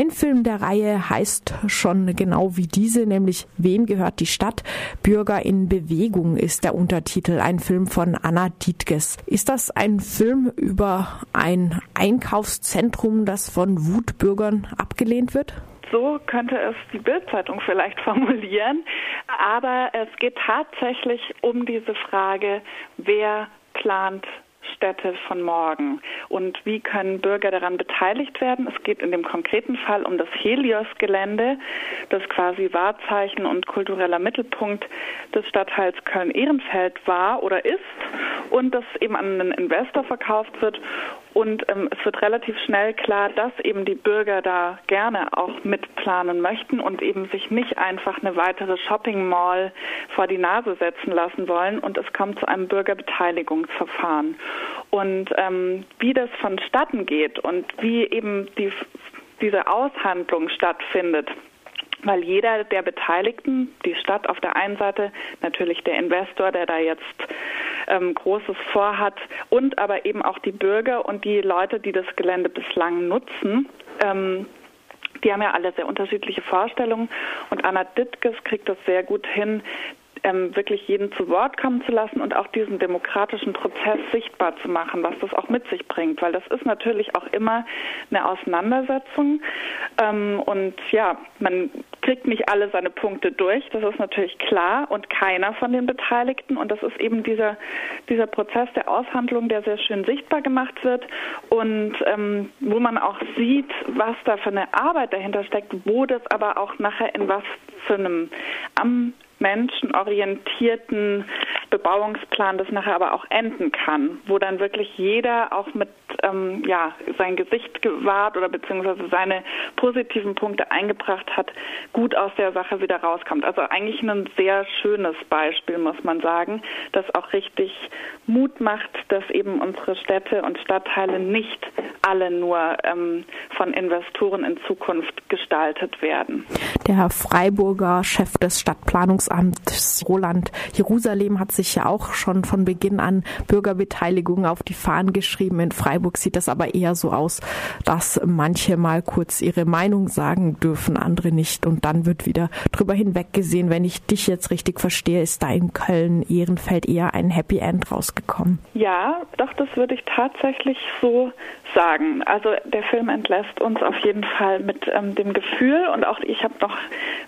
Ein Film der Reihe heißt schon genau wie diese, nämlich Wem gehört die Stadt? Bürger in Bewegung ist der Untertitel, ein Film von Anna Dietges. Ist das ein Film über ein Einkaufszentrum, das von Wutbürgern abgelehnt wird? So könnte es die Bildzeitung vielleicht formulieren. Aber es geht tatsächlich um diese Frage, wer plant Städte von morgen und wie können Bürger daran beteiligt werden. Es geht in dem konkreten Fall um das Helios-Gelände, das quasi Wahrzeichen und kultureller Mittelpunkt des Stadtteils Köln-Ehrenfeld war oder ist und das eben an einen Investor verkauft wird und ähm, es wird relativ schnell klar, dass eben die Bürger da gerne auch mitplanen möchten und eben sich nicht einfach eine weitere Shopping Mall vor die Nase setzen lassen wollen. Und es kommt zu einem Bürgerbeteiligungsverfahren. Und ähm, wie das vonstatten geht und wie eben die, diese Aushandlung stattfindet, weil jeder der Beteiligten, die Stadt auf der einen Seite, natürlich der Investor, der da jetzt ähm, Großes vorhat, und aber eben auch die Bürger und die Leute, die das Gelände bislang nutzen, ähm, die haben ja alle sehr unterschiedliche Vorstellungen. Und Anna Dittges kriegt das sehr gut hin, ähm, wirklich jeden zu Wort kommen zu lassen und auch diesen demokratischen Prozess sichtbar zu machen, was das auch mit sich bringt, weil das ist natürlich auch immer eine Auseinandersetzung. Ähm, und ja, man kriegt nicht alle seine Punkte durch, das ist natürlich klar und keiner von den Beteiligten. Und das ist eben dieser dieser Prozess der Aushandlung, der sehr schön sichtbar gemacht wird. Und ähm, wo man auch sieht, was da für eine Arbeit dahinter steckt, wo das aber auch nachher in was für einem am menschenorientierten Bebauungsplan das nachher aber auch enden kann, wo dann wirklich jeder auch mit ähm, ja, sein Gesicht gewahrt oder beziehungsweise seine positiven Punkte eingebracht hat, gut aus der Sache wieder rauskommt. Also eigentlich ein sehr schönes Beispiel, muss man sagen, das auch richtig Mut macht, dass eben unsere Städte und Stadtteile nicht alle nur ähm, von Investoren in Zukunft gestaltet werden. Der Freiburger Chef des Stadtplanungsamts Roland Jerusalem hat sich ja auch schon von Beginn an Bürgerbeteiligung auf die Fahnen geschrieben. In Freiburg sieht das aber eher so aus, dass manche mal kurz ihre Meinung sagen dürfen, andere nicht. Und dann wird wieder drüber hinweggesehen. Wenn ich dich jetzt richtig verstehe, ist da in Köln Ehrenfeld eher ein Happy End rausgekommen. Ja, doch, das würde ich tatsächlich so sagen. Also der Film entlässt uns auf jeden Fall mit ähm, dem Gefühl und auch ich habe noch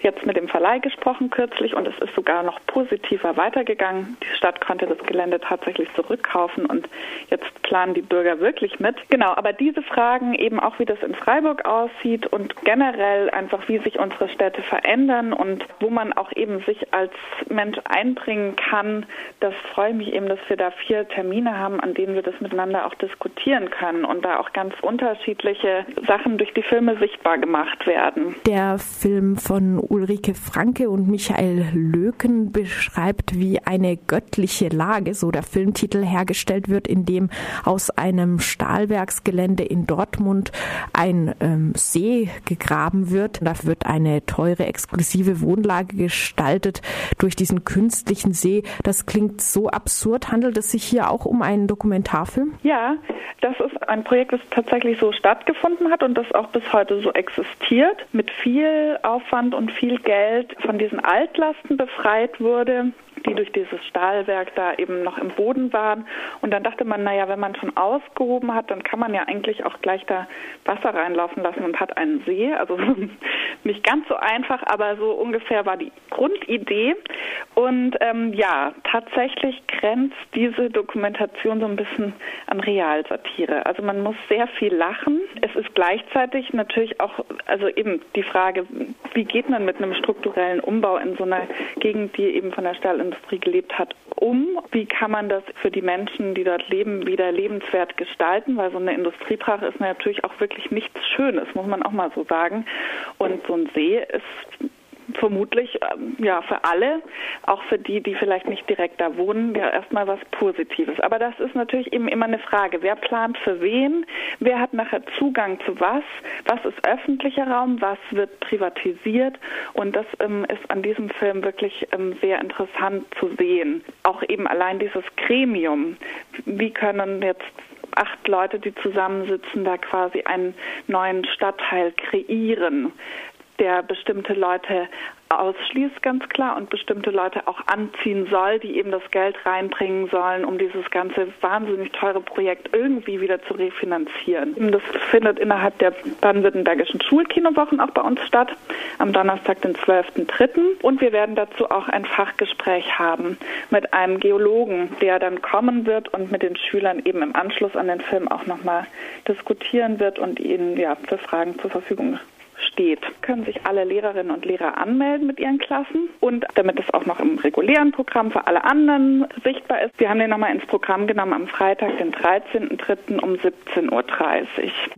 jetzt mit dem Verleih gesprochen kürzlich und es ist sogar noch positiver weitergegangen. Die Stadt konnte das Gelände tatsächlich zurückkaufen und jetzt planen die Bürger wirklich mit. Genau, aber diese Fragen eben auch, wie das in Freiburg aussieht und generell einfach, wie sich unsere Städte verändern und wo man auch eben sich als Mensch einbringen kann, das freue mich eben, dass wir da vier Termine haben, an denen wir das miteinander auch diskutieren können und da auch ganz unterschiedliche Sachen durch die Filme sichtbar gemacht werden. Der Film von Ulrike Franke und Michael Löken beschreibt, wie eine göttliche Lage, so der Filmtitel, hergestellt wird, in dem aus einem Stahlwerksgelände in Dortmund ein ähm, See gegraben wird. Da wird eine teure, exklusive Wohnlage gestaltet durch diesen künstlichen See. Das klingt so absurd. Handelt es sich hier auch um einen Dokumentarfilm? Ja, das ist ein Projekt, Projekt, das tatsächlich so stattgefunden hat und das auch bis heute so existiert, mit viel Aufwand und viel Geld von diesen Altlasten befreit wurde die durch dieses Stahlwerk da eben noch im Boden waren. Und dann dachte man, naja, wenn man schon ausgehoben hat, dann kann man ja eigentlich auch gleich da Wasser reinlaufen lassen und hat einen See. Also nicht ganz so einfach, aber so ungefähr war die Grundidee. Und ähm, ja, tatsächlich grenzt diese Dokumentation so ein bisschen an Realsatire. Also man muss sehr viel lachen. Es ist gleichzeitig natürlich auch, also eben die Frage, wie geht man mit einem strukturellen Umbau in so einer Gegend, die eben von der Stahlindustrie Industrie gelebt hat, um? Wie kann man das für die Menschen, die dort leben, wieder lebenswert gestalten? Weil so eine Industriebrache ist natürlich auch wirklich nichts Schönes, muss man auch mal so sagen. Und so ein See ist vermutlich ähm, ja für alle, auch für die, die vielleicht nicht direkt da wohnen, ja erstmal was Positives. Aber das ist natürlich eben immer eine Frage. Wer plant für wen? Wer hat nachher Zugang zu was? Was ist öffentlicher Raum? Was wird privatisiert? Und das ähm, ist an diesem Film wirklich ähm, sehr interessant zu sehen. Auch eben allein dieses Gremium. Wie können jetzt acht Leute, die zusammensitzen, da quasi einen neuen Stadtteil kreieren der bestimmte Leute ausschließt, ganz klar, und bestimmte Leute auch anziehen soll, die eben das Geld reinbringen sollen, um dieses ganze wahnsinnig teure Projekt irgendwie wieder zu refinanzieren. Das findet innerhalb der baden-württembergischen Schulkinowochen auch bei uns statt, am Donnerstag, den 12.03. Und wir werden dazu auch ein Fachgespräch haben mit einem Geologen, der dann kommen wird und mit den Schülern eben im Anschluss an den Film auch nochmal diskutieren wird und ihnen ja für Fragen zur Verfügung steht, können sich alle Lehrerinnen und Lehrer anmelden mit ihren Klassen und damit es auch noch im regulären Programm für alle anderen sichtbar ist, wir haben den nochmal ins Programm genommen am Freitag, den 13.03. um 17.30 Uhr.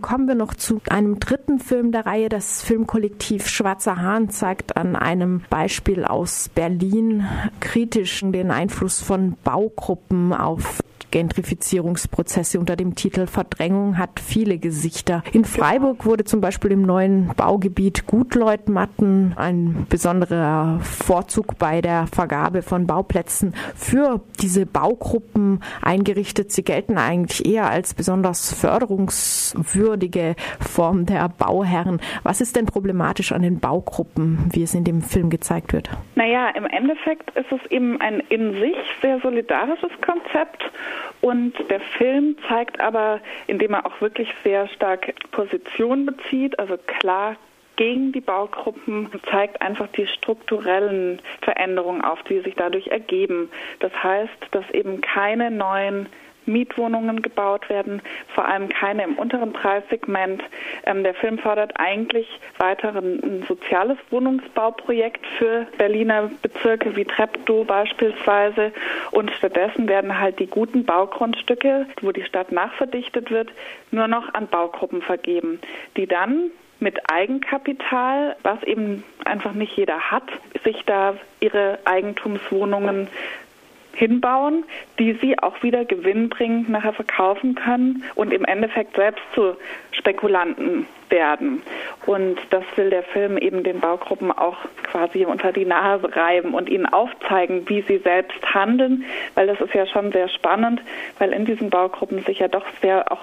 Kommen wir noch zu einem dritten Film der Reihe. Das Filmkollektiv Schwarzer Hahn zeigt an einem Beispiel aus Berlin kritisch den Einfluss von Baugruppen auf Gentrifizierungsprozesse unter dem Titel Verdrängung hat viele Gesichter. In Freiburg wurde zum Beispiel im neuen Baugebiet Gutleutmatten ein besonderer Vorzug bei der Vergabe von Bauplätzen für diese Baugruppen eingerichtet. Sie gelten eigentlich eher als besonders förderungswürdige Form der Bauherren. Was ist denn problematisch an den Baugruppen, wie es in dem Film gezeigt wird? Naja, im Endeffekt ist es eben ein in sich sehr solidarisches Konzept und der Film zeigt aber, indem er auch wirklich sehr stark Position bezieht, also klar gegen die Baugruppen, zeigt einfach die strukturellen Veränderungen auf, die sich dadurch ergeben. Das heißt, dass eben keine neuen Mietwohnungen gebaut werden, vor allem keine im unteren Preissegment. Ähm, der Film fordert eigentlich weiter ein soziales Wohnungsbauprojekt für Berliner Bezirke wie Treptow beispielsweise und stattdessen werden halt die guten Baugrundstücke, wo die Stadt nachverdichtet wird, nur noch an Baugruppen vergeben, die dann mit Eigenkapital, was eben einfach nicht jeder hat, sich da ihre Eigentumswohnungen hinbauen, die sie auch wieder gewinnbringend nachher verkaufen können und im Endeffekt selbst zu Spekulanten werden. Und das will der Film eben den Baugruppen auch quasi unter die Nase reiben und ihnen aufzeigen, wie sie selbst handeln, weil das ist ja schon sehr spannend, weil in diesen Baugruppen sich ja doch sehr auch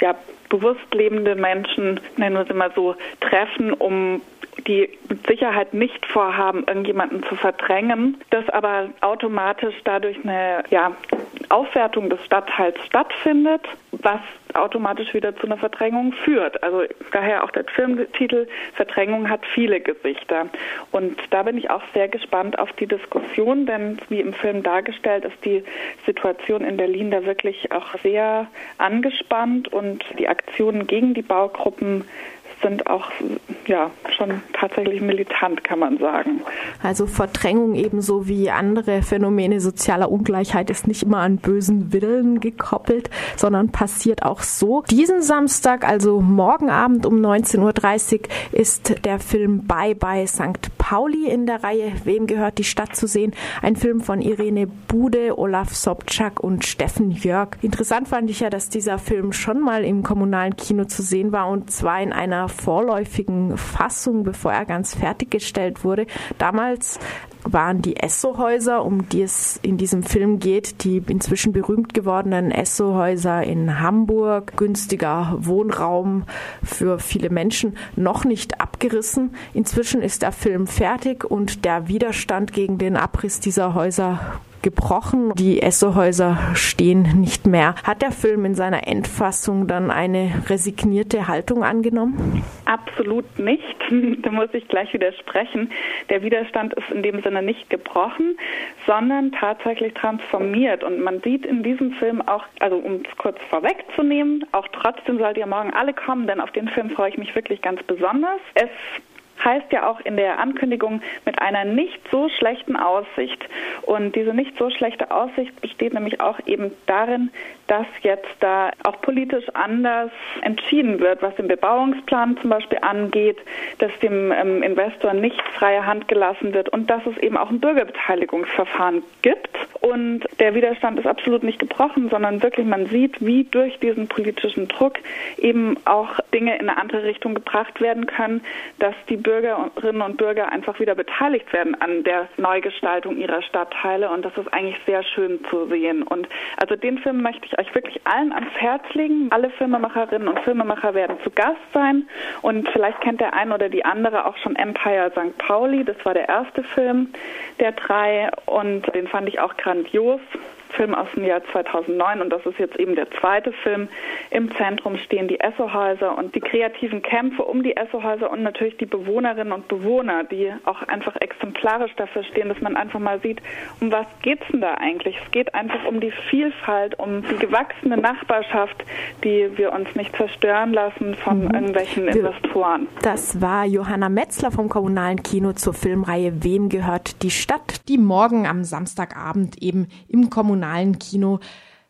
ja, bewusst lebende Menschen, nennen wir es immer so, treffen, um die mit Sicherheit nicht vorhaben, irgendjemanden zu verdrängen, dass aber automatisch dadurch eine ja, Aufwertung des Stadtteils stattfindet, was automatisch wieder zu einer Verdrängung führt. Also daher auch der Filmtitel Verdrängung hat viele Gesichter. Und da bin ich auch sehr gespannt auf die Diskussion, denn wie im Film dargestellt ist die Situation in Berlin da wirklich auch sehr angespannt und die Aktionen gegen die Baugruppen sind auch ja schon tatsächlich militant, kann man sagen. Also Verdrängung ebenso wie andere Phänomene sozialer Ungleichheit ist nicht immer an bösen Willen gekoppelt, sondern passiert auch so. Diesen Samstag, also morgen Abend um 19.30 Uhr, ist der Film Bye Bye St. Pauli in der Reihe Wem gehört die Stadt zu sehen? Ein Film von Irene Bude, Olaf Sobczak und Steffen Jörg. Interessant fand ich ja, dass dieser Film schon mal im kommunalen Kino zu sehen war und zwar in einer vorläufigen Fassung, bevor er ganz fertiggestellt wurde. Damals waren die Esso-Häuser, um die es in diesem Film geht, die inzwischen berühmt gewordenen Esso-Häuser in Hamburg, günstiger Wohnraum für viele Menschen, noch nicht abgerissen. Inzwischen ist der Film fertig und der Widerstand gegen den Abriss dieser Häuser gebrochen. Die Essohäuser stehen nicht mehr. Hat der Film in seiner Endfassung dann eine resignierte Haltung angenommen? Absolut nicht. Da muss ich gleich widersprechen. Der Widerstand ist in dem Sinne nicht gebrochen, sondern tatsächlich transformiert. Und man sieht in diesem Film auch, also um es kurz vorwegzunehmen, auch trotzdem sollt ihr morgen alle kommen, denn auf den Film freue ich mich wirklich ganz besonders. Es heißt ja auch in der Ankündigung mit einer nicht so schlechten Aussicht. Und diese nicht so schlechte Aussicht besteht nämlich auch eben darin, dass jetzt da auch politisch anders entschieden wird, was den Bebauungsplan zum Beispiel angeht, dass dem ähm, Investor nicht freie Hand gelassen wird und dass es eben auch ein Bürgerbeteiligungsverfahren gibt. Und der Widerstand ist absolut nicht gebrochen, sondern wirklich man sieht, wie durch diesen politischen Druck eben auch Dinge in eine andere Richtung gebracht werden können, dass die Bürger Bürgerinnen und Bürger einfach wieder beteiligt werden an der Neugestaltung ihrer Stadtteile und das ist eigentlich sehr schön zu sehen. Und also den Film möchte ich euch wirklich allen ans Herz legen. Alle Filmemacherinnen und Filmemacher werden zu Gast sein und vielleicht kennt der ein oder die andere auch schon Empire St. Pauli. Das war der erste Film der drei und den fand ich auch grandios. Film aus dem Jahr 2009 und das ist jetzt eben der zweite Film. Im Zentrum stehen die Essohäuser und die kreativen Kämpfe um die Essohäuser und natürlich die Bewohnerinnen und Bewohner, die auch einfach exemplarisch dafür stehen, dass man einfach mal sieht, um was geht's denn da eigentlich? Es geht einfach um die Vielfalt, um die gewachsene Nachbarschaft, die wir uns nicht zerstören lassen von mhm. irgendwelchen Investoren. Das war Johanna Metzler vom Kommunalen Kino zur Filmreihe Wem gehört die Stadt, die morgen am Samstagabend eben im Kommunalen kommunalen Kino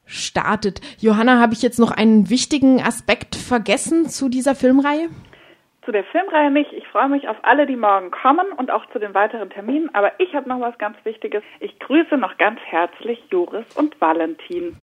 startet. Johanna, habe ich jetzt noch einen wichtigen Aspekt vergessen zu dieser Filmreihe? Zu der Filmreihe nicht. Ich freue mich auf alle, die morgen kommen und auch zu den weiteren Terminen. Aber ich habe noch was ganz Wichtiges. Ich grüße noch ganz herzlich Joris und Valentin.